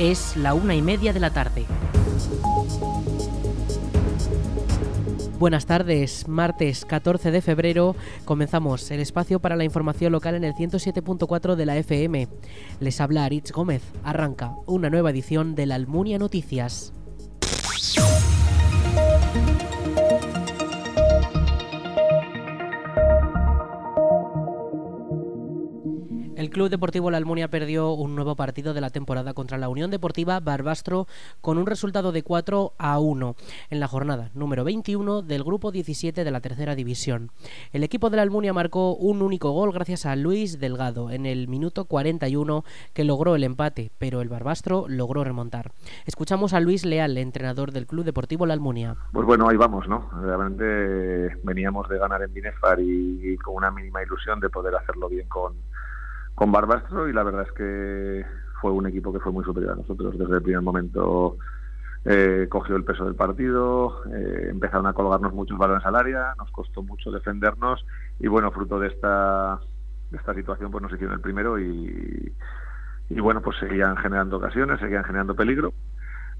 Es la una y media de la tarde. Buenas tardes, martes 14 de febrero comenzamos el espacio para la información local en el 107.4 de la FM. Les habla Aritz Gómez. Arranca una nueva edición de la Almunia Noticias. El Club Deportivo La Almunia perdió un nuevo partido de la temporada contra la Unión Deportiva Barbastro con un resultado de 4 a 1 en la jornada número 21 del grupo 17 de la tercera división. El equipo de la Almunia marcó un único gol gracias a Luis Delgado en el minuto 41 que logró el empate, pero el Barbastro logró remontar. Escuchamos a Luis Leal, entrenador del Club Deportivo La Almunia. Pues bueno, ahí vamos, ¿no? Realmente veníamos de ganar en Binefar y, con una mínima ilusión de poder hacerlo bien con con Barbastro y la verdad es que fue un equipo que fue muy superior a nosotros. Desde el primer momento eh, cogió el peso del partido, eh, empezaron a colgarnos muchos balones al área, nos costó mucho defendernos y bueno, fruto de esta, de esta situación pues nos hicieron el primero y, y bueno, pues seguían generando ocasiones, seguían generando peligro.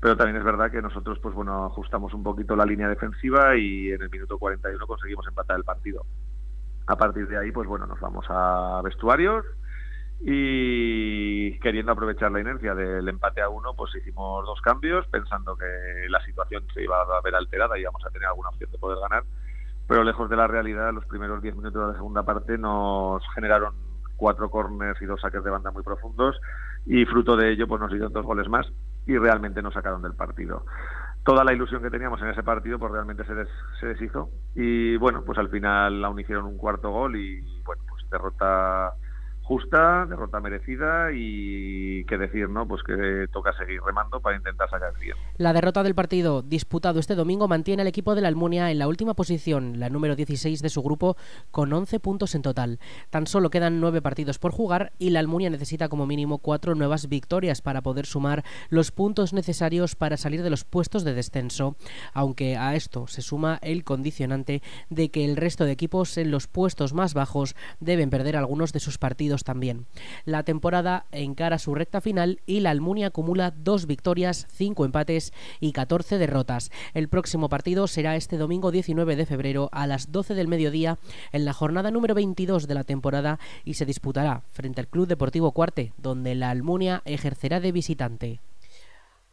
Pero también es verdad que nosotros, pues bueno, ajustamos un poquito la línea defensiva y en el minuto 41 conseguimos empatar el partido. A partir de ahí, pues bueno, nos vamos a vestuarios, y queriendo aprovechar la inercia del empate a uno, pues hicimos dos cambios pensando que la situación se iba a ver alterada y íbamos a tener alguna opción de poder ganar, pero lejos de la realidad, los primeros diez minutos de la segunda parte nos generaron cuatro corners y dos saques de banda muy profundos y fruto de ello pues nos dieron dos goles más y realmente nos sacaron del partido. Toda la ilusión que teníamos en ese partido pues realmente se, se deshizo y bueno, pues al final aún hicieron un cuarto gol y bueno, pues derrota justa, derrota merecida y qué decir, ¿no? Pues que toca seguir remando para intentar sacar el bien. La derrota del partido disputado este domingo mantiene al equipo de la Almunia en la última posición, la número 16 de su grupo, con 11 puntos en total. Tan solo quedan 9 partidos por jugar y la Almunia necesita como mínimo 4 nuevas victorias para poder sumar los puntos necesarios para salir de los puestos de descenso, aunque a esto se suma el condicionante de que el resto de equipos en los puestos más bajos deben perder algunos de sus partidos también. La temporada encara su recta final y la Almunia acumula dos victorias, cinco empates y 14 derrotas. El próximo partido será este domingo 19 de febrero a las 12 del mediodía en la jornada número 22 de la temporada y se disputará frente al Club Deportivo Cuarte, donde la Almunia ejercerá de visitante.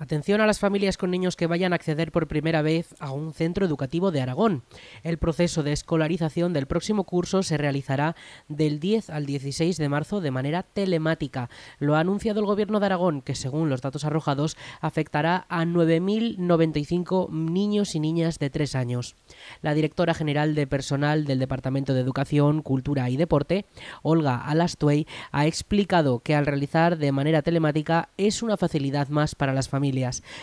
Atención a las familias con niños que vayan a acceder por primera vez a un centro educativo de Aragón. El proceso de escolarización del próximo curso se realizará del 10 al 16 de marzo de manera telemática. Lo ha anunciado el Gobierno de Aragón, que según los datos arrojados afectará a 9.095 niños y niñas de 3 años. La directora general de personal del Departamento de Educación, Cultura y Deporte, Olga Alastuey, ha explicado que al realizar de manera telemática es una facilidad más para las familias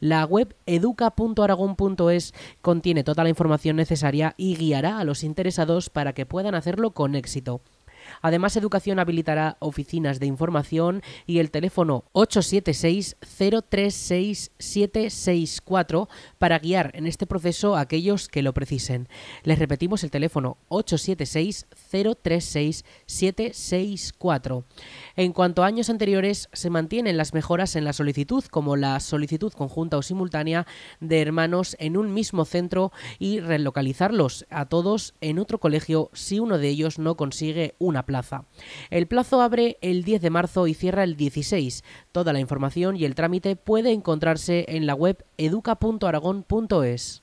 la web educa.aragón.es contiene toda la información necesaria y guiará a los interesados para que puedan hacerlo con éxito. Además, Educación habilitará oficinas de información y el teléfono 876-036-764 para guiar en este proceso a aquellos que lo precisen. Les repetimos el teléfono 876-036-764. En cuanto a años anteriores, se mantienen las mejoras en la solicitud, como la solicitud conjunta o simultánea de hermanos en un mismo centro y relocalizarlos a todos en otro colegio si uno de ellos no consigue una plaza. El plazo abre el 10 de marzo y cierra el 16. Toda la información y el trámite puede encontrarse en la web educa.aragón.es.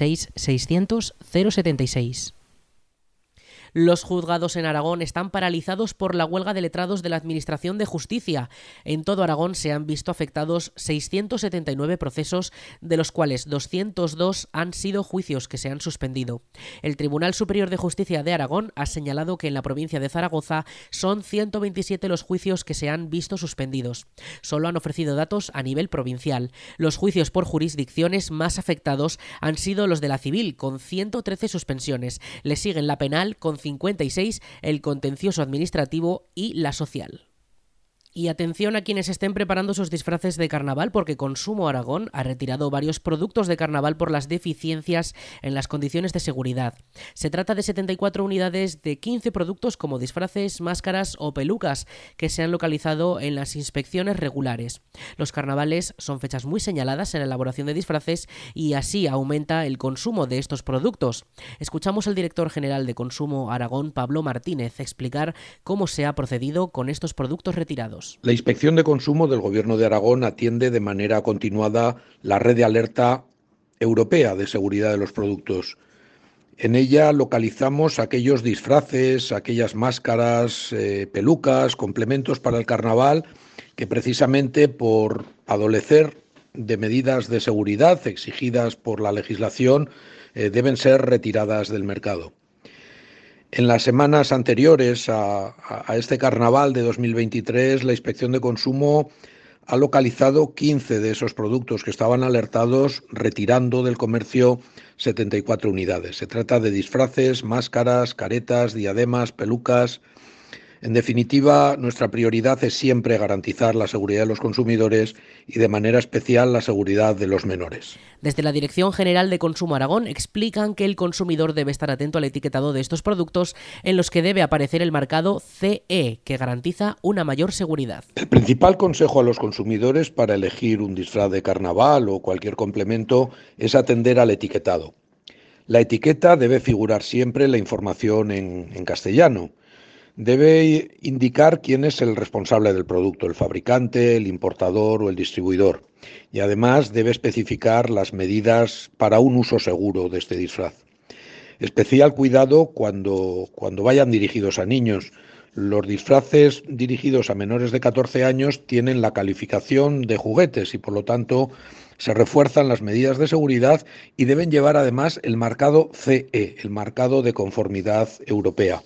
600 076. Los juzgados en Aragón están paralizados por la huelga de letrados de la Administración de Justicia. En todo Aragón se han visto afectados 679 procesos, de los cuales 202 han sido juicios que se han suspendido. El Tribunal Superior de Justicia de Aragón ha señalado que en la provincia de Zaragoza son 127 los juicios que se han visto suspendidos. Solo han ofrecido datos a nivel provincial. Los juicios por jurisdicciones más afectados han sido los de la civil, con 113 suspensiones. Le siguen la penal, con 56, el contencioso administrativo y la social. Y atención a quienes estén preparando sus disfraces de carnaval porque Consumo Aragón ha retirado varios productos de carnaval por las deficiencias en las condiciones de seguridad. Se trata de 74 unidades de 15 productos como disfraces, máscaras o pelucas que se han localizado en las inspecciones regulares. Los carnavales son fechas muy señaladas en la elaboración de disfraces y así aumenta el consumo de estos productos. Escuchamos al director general de Consumo Aragón, Pablo Martínez, explicar cómo se ha procedido con estos productos retirados. La Inspección de Consumo del Gobierno de Aragón atiende de manera continuada la red de alerta europea de seguridad de los productos. En ella localizamos aquellos disfraces, aquellas máscaras, eh, pelucas, complementos para el carnaval que precisamente por adolecer de medidas de seguridad exigidas por la legislación eh, deben ser retiradas del mercado. En las semanas anteriores a, este carnaval de 2023, la Inspección de Consumo ha localizado 15 de esos productos que estaban alertados, retirando del comercio 74 unidades. Se trata de disfraces, máscaras, caretas, diademas, pelucas, en definitiva, nuestra prioridad es siempre garantizar la seguridad de los consumidores y de manera especial la seguridad de los menores. Desde la Dirección General de Consumo Aragón explican que el consumidor debe estar atento al etiquetado de estos productos en los que debe aparecer el marcado CE, que garantiza una mayor seguridad. El principal consejo a los consumidores para elegir un disfraz de carnaval o cualquier complemento es atender al etiquetado. La etiqueta debe figurar siempre la información en, en castellano debe indicar quién es el responsable del producto, el fabricante, el importador o el distribuidor. Y además debe especificar las medidas para un uso seguro de este disfraz. Especial cuidado cuando, cuando vayan dirigidos a niños. Los disfraces dirigidos a menores de 14 años tienen la calificación de juguetes y por lo tanto se refuerzan las medidas de seguridad y deben llevar además el marcado CE, el marcado de conformidad europea.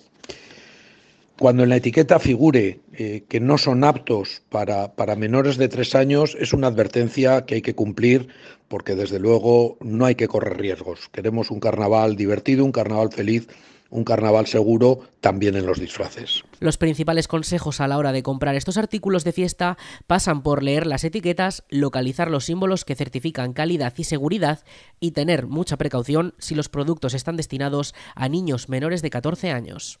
Cuando en la etiqueta figure eh, que no son aptos para, para menores de tres años, es una advertencia que hay que cumplir porque desde luego no hay que correr riesgos. Queremos un carnaval divertido, un carnaval feliz un carnaval seguro también en los disfraces. Los principales consejos a la hora de comprar estos artículos de fiesta pasan por leer las etiquetas, localizar los símbolos que certifican calidad y seguridad y tener mucha precaución si los productos están destinados a niños menores de 14 años.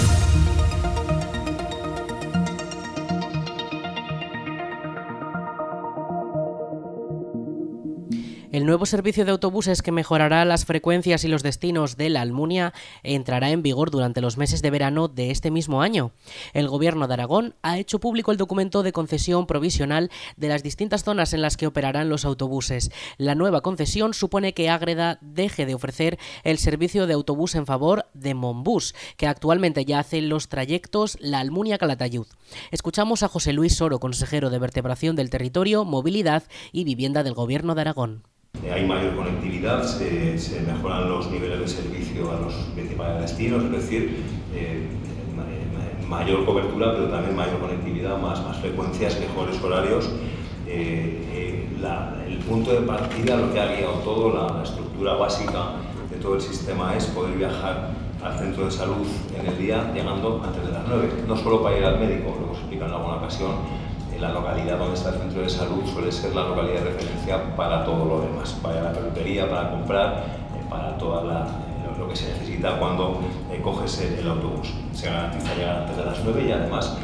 El nuevo servicio de autobuses que mejorará las frecuencias y los destinos de la Almunia entrará en vigor durante los meses de verano de este mismo año. El Gobierno de Aragón ha hecho público el documento de concesión provisional de las distintas zonas en las que operarán los autobuses. La nueva concesión supone que Ágreda deje de ofrecer el servicio de autobús en favor de Monbus, que actualmente ya hace los trayectos La Almunia-Calatayud. Escuchamos a José Luis Soro, consejero de Vertebración del Territorio, Movilidad y Vivienda del Gobierno de Aragón. Eh, hay mayor conectividad, se, mejoran los niveles de servicio a los principales destinos, es decir, eh, mayor cobertura, pero también mayor conectividad, más, frecuencias, mejores horarios. Eh, el punto de partida, lo que ha guiado todo, la, estructura básica de todo el sistema es poder viajar al centro de salud en el día llegando antes de las 9, no solo para ir al médico, lo hemos explicado en alguna ocasión, la localidad donde está el centro de salud suele ser la localidad de referencia para todo lo demás, para la peluquería, para comprar, eh, para todo lo que se necesita cuando coges el, autobús. Se garantiza llegar antes de las 9 y además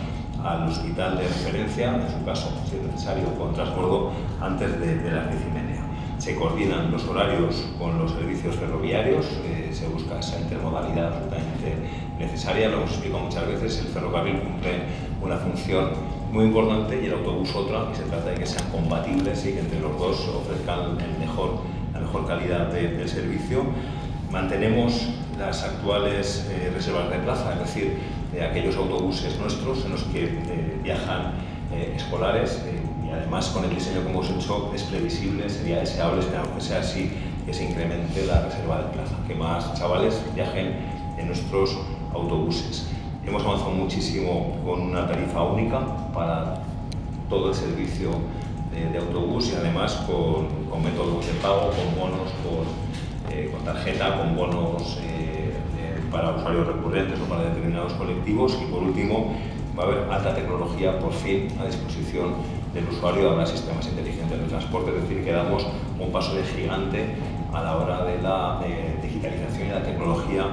al hospital de referencia, en su caso, si es necesario, con transbordo antes de, las 10 y media. Se coordinan los horarios con los servicios ferroviarios, eh, se busca esa intermodalidad absolutamente necesaria. Lo hemos explicado muchas veces, el ferrocarril cumple una función muy importante y el autobús otra, y se trata de que sean compatibles y que entre los dos ofrezcan la mejor calidad de, servicio. Mantenemos las actuales eh, reservas de plaza, es decir, de aquellos autobuses nuestros en los que eh, viajan eh, escolares y además con el diseño que hemos hecho es previsible, sería deseable, esperamos que sea así, que se incremente la reserva de plaza, que más chavales viajen en nuestros autobuses. Hemos avanzado muchísimo con una tarifa única para todo el servicio de, autobús y además con, métodos de pago, con bonos, con, eh, tarjeta, con bonos para usuarios recurrentes o para determinados colectivos. Y por último va a haber alta tecnología por fin a disposición del usuario de sistemas inteligentes de transporte, es decir, que damos un paso de gigante a la hora de la eh, digitalización y la tecnología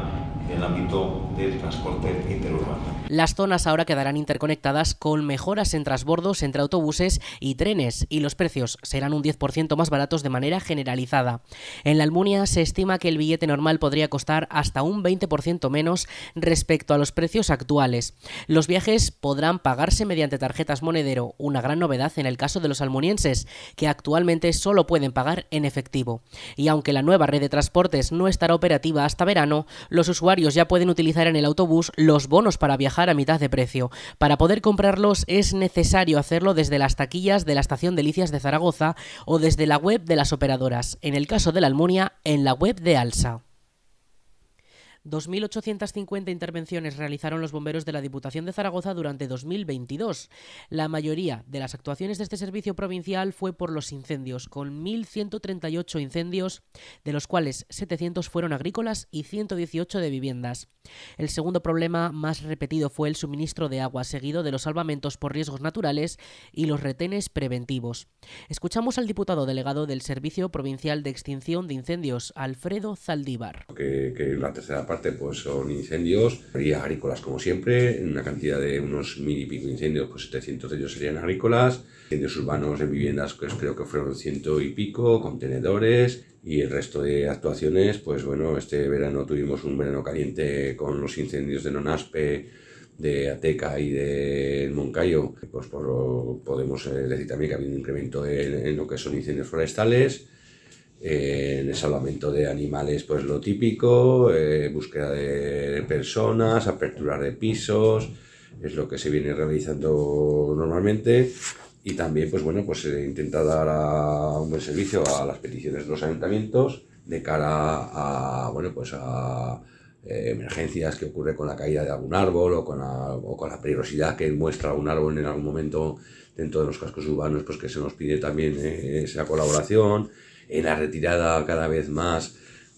en el ámbito del transporte interurbano. Las zonas ahora quedarán interconectadas con mejoras en transbordos entre autobuses y trenes y los precios serán un 10% más baratos de manera generalizada. En la Almunia se estima que el billete normal podría costar hasta un 20% menos respecto a los precios actuales. Los viajes podrán pagarse mediante tarjetas monedero, una gran novedad en el caso de los almunienses, que actualmente solo pueden pagar en efectivo. Y aunque la nueva red de transportes no estará operativa hasta verano, los usuarios ya pueden utilizar en el autobús los bonos para viajar a mitad de precio. Para poder comprarlos es necesario hacerlo desde las taquillas de la estación Delicias de Zaragoza o desde la web de las operadoras. En el caso de la Almunia, en la web de Alsa. 2.850 intervenciones realizaron los bomberos de la Diputación de Zaragoza durante 2022. La mayoría de las actuaciones de este servicio provincial fue por los incendios, con 1.138 incendios, de los cuales 700 fueron agrícolas y 118 de viviendas. El segundo problema más repetido fue el suministro de agua, seguido de los salvamentos por riesgos naturales y los retenes preventivos. Escuchamos al diputado delegado del Servicio Provincial de Extinción de Incendios, Alfredo Zaldívar. Pues, son incendios, serían agrícolas como siempre, en una cantidad de unos mil y pico incendios, pues 700 de ellos serían agrícolas, incendios urbanos en viviendas, pues creo que fueron ciento y pico, contenedores, y el resto de actuaciones, pues bueno, este verano tuvimos un verano caliente con los incendios de Nonaspe, de Ateca y de Moncayo, pues podemos eh, decir también que ha habido un incremento en, lo que son incendios forestales, eh, el salvamento de animales, pues lo típico, eh, búsqueda de personas, apertura de pisos, es lo que se viene realizando normalmente. Y también, pues bueno, pues se intenta dar un buen servicio a las peticiones de los ayuntamientos de cara a, bueno, pues a eh, emergencias que ocurre con la caída de algún árbol o con, la, o con la peligrosidad que muestra un árbol en algún momento dentro de los cascos urbanos, pues que se nos pide también eh, esa colaboración, en la retirada cada vez más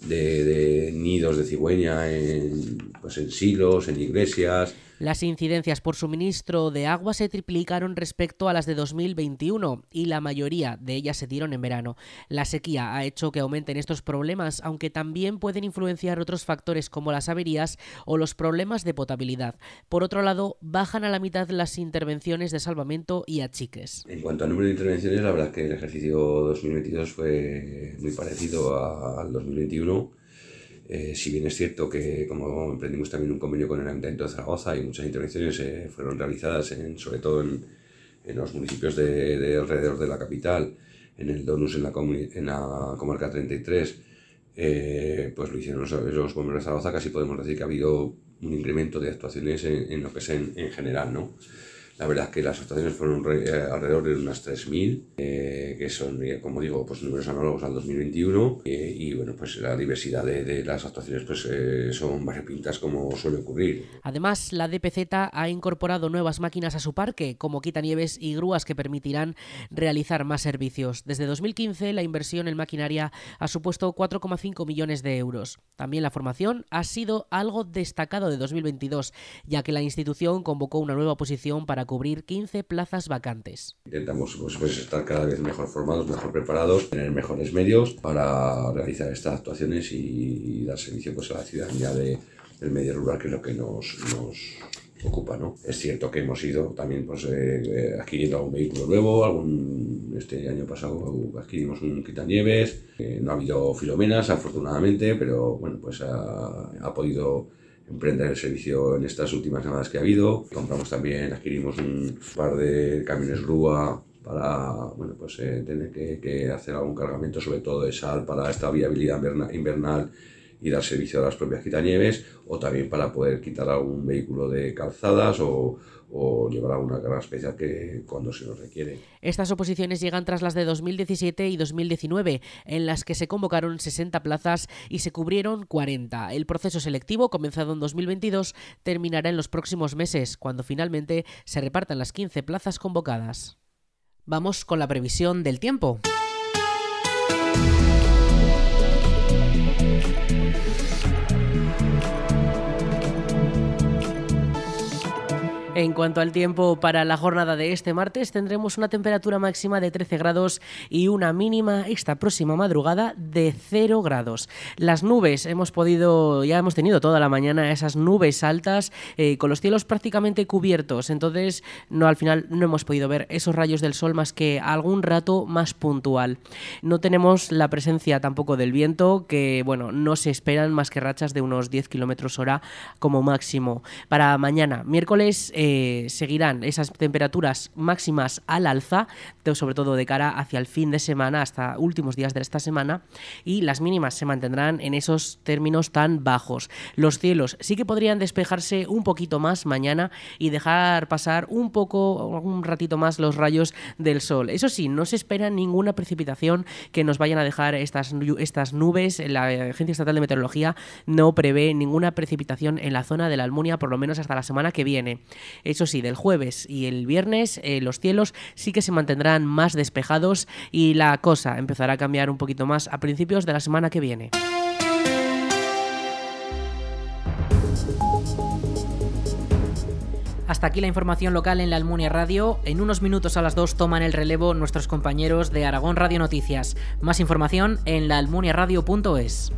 de, de nidos de cigüeña en, pues en silos, en iglesias, las incidencias por suministro de agua se triplicaron respecto a las de 2021 y la mayoría de ellas se dieron en verano. La sequía ha hecho que aumenten estos problemas, aunque también pueden influenciar otros factores como las averías o los problemas de potabilidad. Por otro lado, bajan a la mitad las intervenciones de salvamento y achiques. En cuanto al número de intervenciones, la verdad que el ejercicio 2022 fue muy parecido al 2021 eh, si bien es cierto que, como emprendimos también un convenio con el Ayuntamiento de Zaragoza y muchas intervenciones eh, fueron realizadas, en, sobre todo en, en los municipios de, alrededor de la capital, en el Donus, en la, en la comarca 33, eh, pues lo hicieron los, los bomberos de Zaragoza, casi podemos decir que ha habido un incremento de actuaciones en, en lo que es en, en general, ¿no? La verdad es que las actuaciones fueron eh, alrededor de unas 3.000, eh, que son, eh, como digo, pues números análogos al 2021. y bueno, pues la diversidad de, las actuaciones pues, son variopintas como suele ocurrir. Además, la DPZ ha incorporado nuevas máquinas a su parque, como quitanieves y grúas que permitirán realizar más servicios. Desde 2015, la inversión en maquinaria ha supuesto 4,5 millones de euros. También la formación ha sido algo destacado de 2022, ya que la institución convocó una nueva posición para cubrir 15 plazas vacantes. Intentamos pues, pues, estar cada vez mejor formados, mejor preparados, tener mejores medios para realizar estas actuaciones y, dar servicio pues, a la ciudadanía de, del medio rural, que es lo que nos, nos ocupa. ¿no? Es cierto que hemos ido también pues, eh, eh, adquiriendo algún vehículo nuevo, algún, este año pasado adquirimos un quitanieves, eh, no ha habido filomenas afortunadamente, pero bueno, pues ha, ha podido emprender el servicio en estas últimas semanas que ha habido. Compramos también, adquirimos un par de camiones grúa para bueno, pues, tener que, que, hacer algún cargamento, sobre todo de sal, para esta viabilidad invernal y dar servicio a las propias quitanieves, o también para poder quitar algún vehículo de calzadas o, o llevar alguna carga especial que cuando se nos requiere. Estas oposiciones llegan tras las de 2017 y 2019, en las que se convocaron 60 plazas y se cubrieron 40. El proceso selectivo, comenzado en 2022, terminará en los próximos meses, cuando finalmente se repartan las 15 plazas convocadas. Vamos con la previsión del tiempo. En cuanto al tiempo para la jornada de este martes, tendremos una temperatura máxima de 13 grados y una mínima esta próxima madrugada de 0 grados. Las nubes, hemos podido, ya hemos tenido toda la mañana esas nubes altas eh, con los cielos prácticamente cubiertos, entonces no al final no hemos podido ver esos rayos del sol más que algún rato más puntual. No tenemos la presencia tampoco del viento, que bueno, no se esperan más que rachas de unos 10 kilómetros hora como máximo. Para mañana, miércoles, eh, seguirán esas temperaturas máximas al alza, sobre todo de cara hacia el fin de semana, hasta últimos días de esta semana, y las mínimas se mantendrán en esos términos tan bajos. Los cielos sí que podrían despejarse un poquito más mañana y dejar pasar un poco, un ratito más los rayos del sol. Eso sí, no se espera ninguna precipitación que nos vayan a dejar estas, estas nubes. La Agencia Estatal de Meteorología no prevé ninguna precipitación en la zona de la Almunia, por lo menos hasta la semana que viene. Eso sí, del jueves y el viernes eh, los cielos sí que se mantendrán más despejados y la cosa empezará a cambiar un poquito más a principios de la semana que viene. Hasta aquí la información local en la Almunia Radio. En unos minutos a las 2 toman el relevo nuestros compañeros de Aragón Radio Noticias. Más información en laalmuniaradio.es.